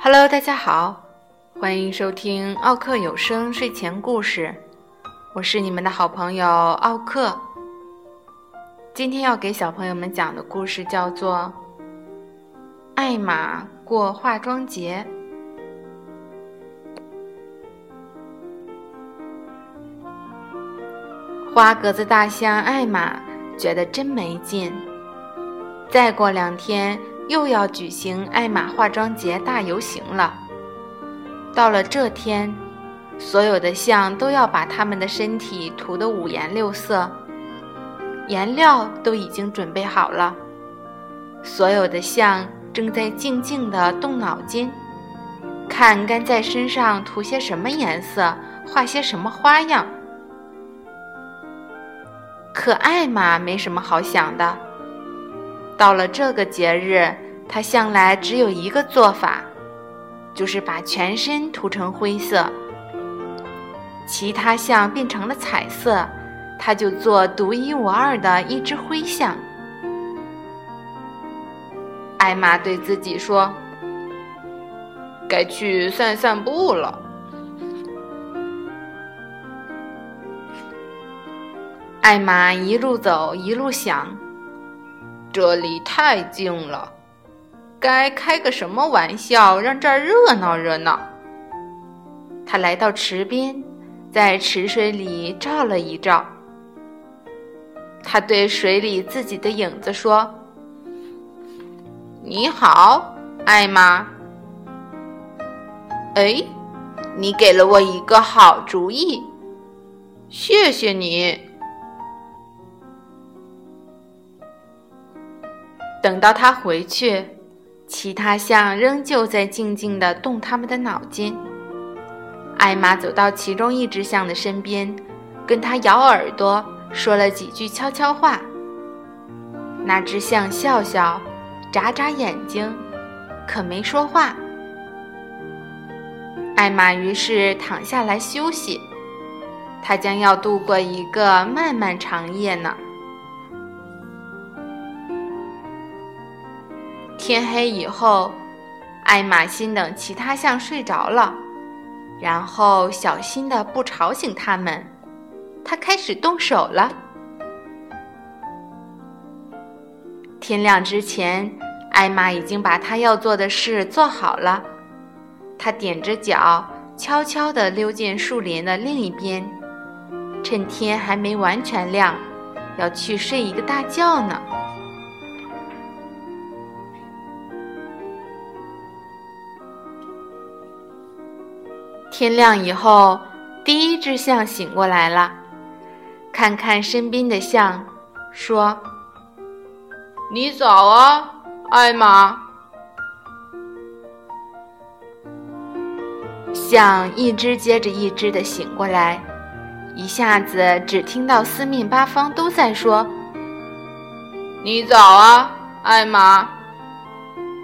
Hello，大家好，欢迎收听奥克有声睡前故事，我是你们的好朋友奥克。今天要给小朋友们讲的故事叫做《艾玛过化妆节》。花格子大象艾玛觉得真没劲，再过两天。又要举行艾玛化妆节大游行了。到了这天，所有的象都要把它们的身体涂得五颜六色，颜料都已经准备好了。所有的象正在静静地动脑筋，看该在身上涂些什么颜色，画些什么花样。可艾玛没什么好想的。到了这个节日，他向来只有一个做法，就是把全身涂成灰色。其他象变成了彩色，他就做独一无二的一只灰象。艾玛对自己说：“该去散散步了。”艾玛一路走，一路想。这里太静了，该开个什么玩笑让这儿热闹热闹？他来到池边，在池水里照了一照。他对水里自己的影子说：“你好，艾玛。哎，你给了我一个好主意，谢谢你。”等到他回去，其他象仍旧在静静地动他们的脑筋。艾玛走到其中一只象的身边，跟他咬耳朵，说了几句悄悄话。那只象笑笑，眨眨眼睛，可没说话。艾玛于是躺下来休息，他将要度过一个漫漫长夜呢。天黑以后，艾玛心等其他象睡着了，然后小心的不吵醒他们。他开始动手了。天亮之前，艾玛已经把他要做的事做好了。他踮着脚，悄悄地溜进树林的另一边，趁天还没完全亮，要去睡一个大觉呢。天亮以后，第一只象醒过来了，看看身边的象，说：“你早啊，艾玛。”象一只接着一只的醒过来，一下子只听到四面八方都在说：“你早啊，艾玛。”“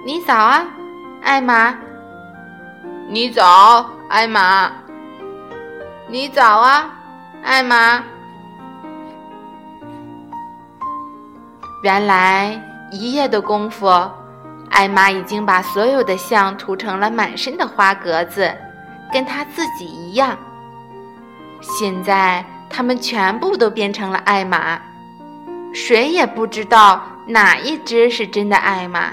你早啊，艾玛。”“你早。”艾玛，你早啊，艾玛。原来一夜的功夫，艾玛已经把所有的象涂成了满身的花格子，跟她自己一样。现在他们全部都变成了艾玛，谁也不知道哪一只是真的艾玛。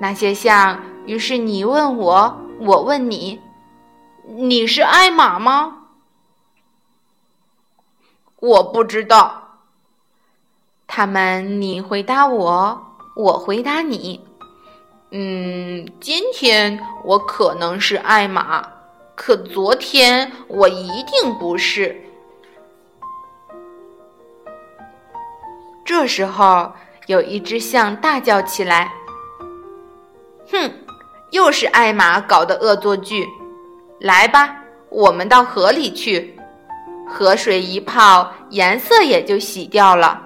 那些象，于是你问我。我问你，你是艾玛吗？我不知道。他们，你回答我，我回答你。嗯，今天我可能是艾玛，可昨天我一定不是。这时候，有一只象大叫起来：“哼！”又是艾玛搞的恶作剧，来吧，我们到河里去，河水一泡，颜色也就洗掉了，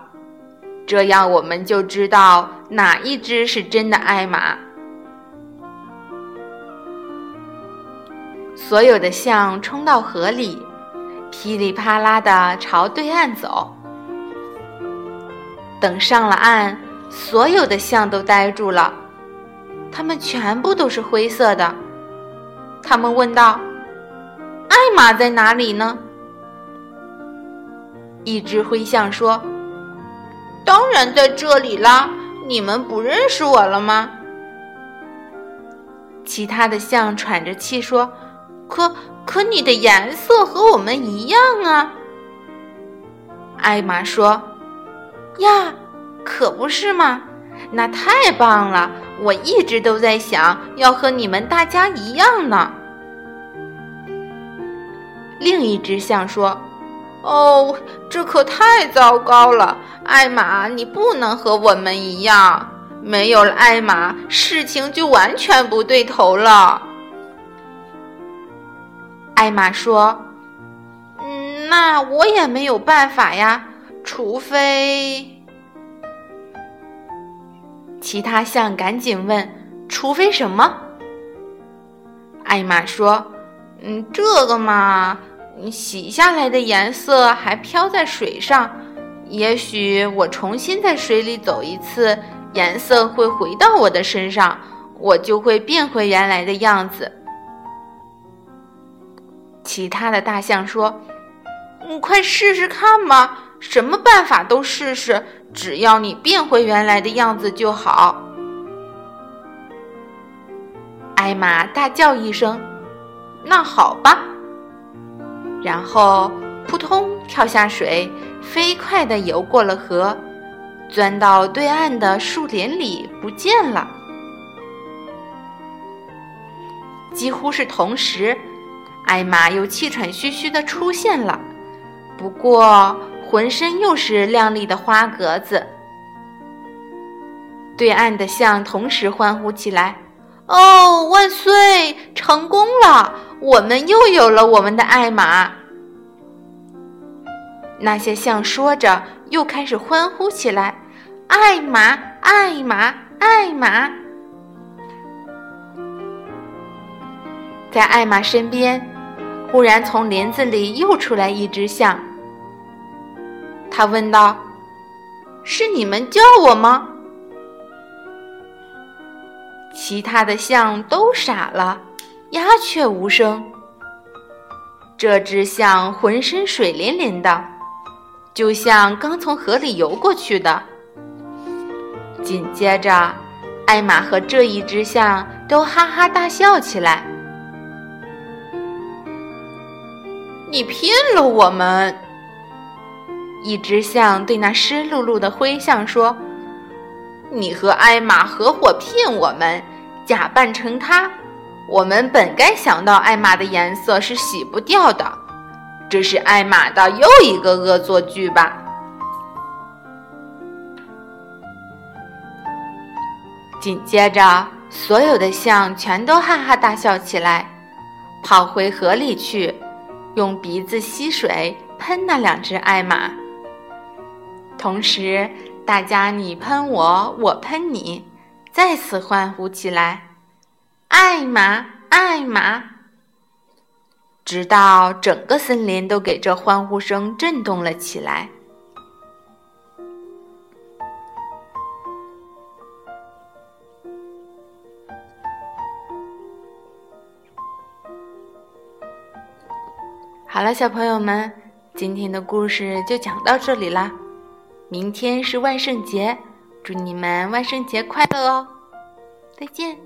这样我们就知道哪一只是真的艾玛。所有的象冲到河里，噼里啪啦的朝对岸走。等上了岸，所有的象都呆住了，它们全部都是灰色的。他们问道：“艾玛在哪里呢？”一只灰象说：“当然在这里啦！你们不认识我了吗？”其他的象喘着气说。可可，你的颜色和我们一样啊！艾玛说：“呀，可不是吗？那太棒了！我一直都在想要和你们大家一样呢。”另一只象说：“哦，这可太糟糕了！艾玛，你不能和我们一样。没有了艾玛，事情就完全不对头了。”艾玛说：“嗯，那我也没有办法呀，除非……”其他象赶紧问：“除非什么？”艾玛说：“嗯，这个嘛，洗下来的颜色还飘在水上，也许我重新在水里走一次，颜色会回到我的身上，我就会变回原来的样子。”其他的大象说：“你快试试看吧，什么办法都试试，只要你变回原来的样子就好。”艾玛大叫一声：“那好吧！”然后扑通跳下水，飞快地游过了河，钻到对岸的树林里不见了。几乎是同时。艾玛又气喘吁吁地出现了，不过浑身又是亮丽的花格子。对岸的象同时欢呼起来：“哦，万岁！成功了！我们又有了我们的艾玛！”那些象说着，又开始欢呼起来：“艾玛，艾玛，艾玛！”在艾玛身边。忽然，从林子里又出来一只象。他问道：“是你们叫我吗？”其他的象都傻了，鸦雀无声。这只象浑身水淋淋的，就像刚从河里游过去的。紧接着，艾玛和这一只象都哈哈大笑起来。你骗了我们！一只象对那湿漉漉的灰象说：“你和艾玛合伙骗我们，假扮成她。我们本该想到艾玛的颜色是洗不掉的，这是艾玛的又一个恶作剧吧？”紧接着，所有的象全都哈哈大笑起来，跑回河里去。用鼻子吸水喷那两只艾玛，同时大家你喷我，我喷你，再次欢呼起来：“艾玛，艾玛！”直到整个森林都给这欢呼声震动了起来。好了，小朋友们，今天的故事就讲到这里啦。明天是万圣节，祝你们万圣节快乐哦！再见。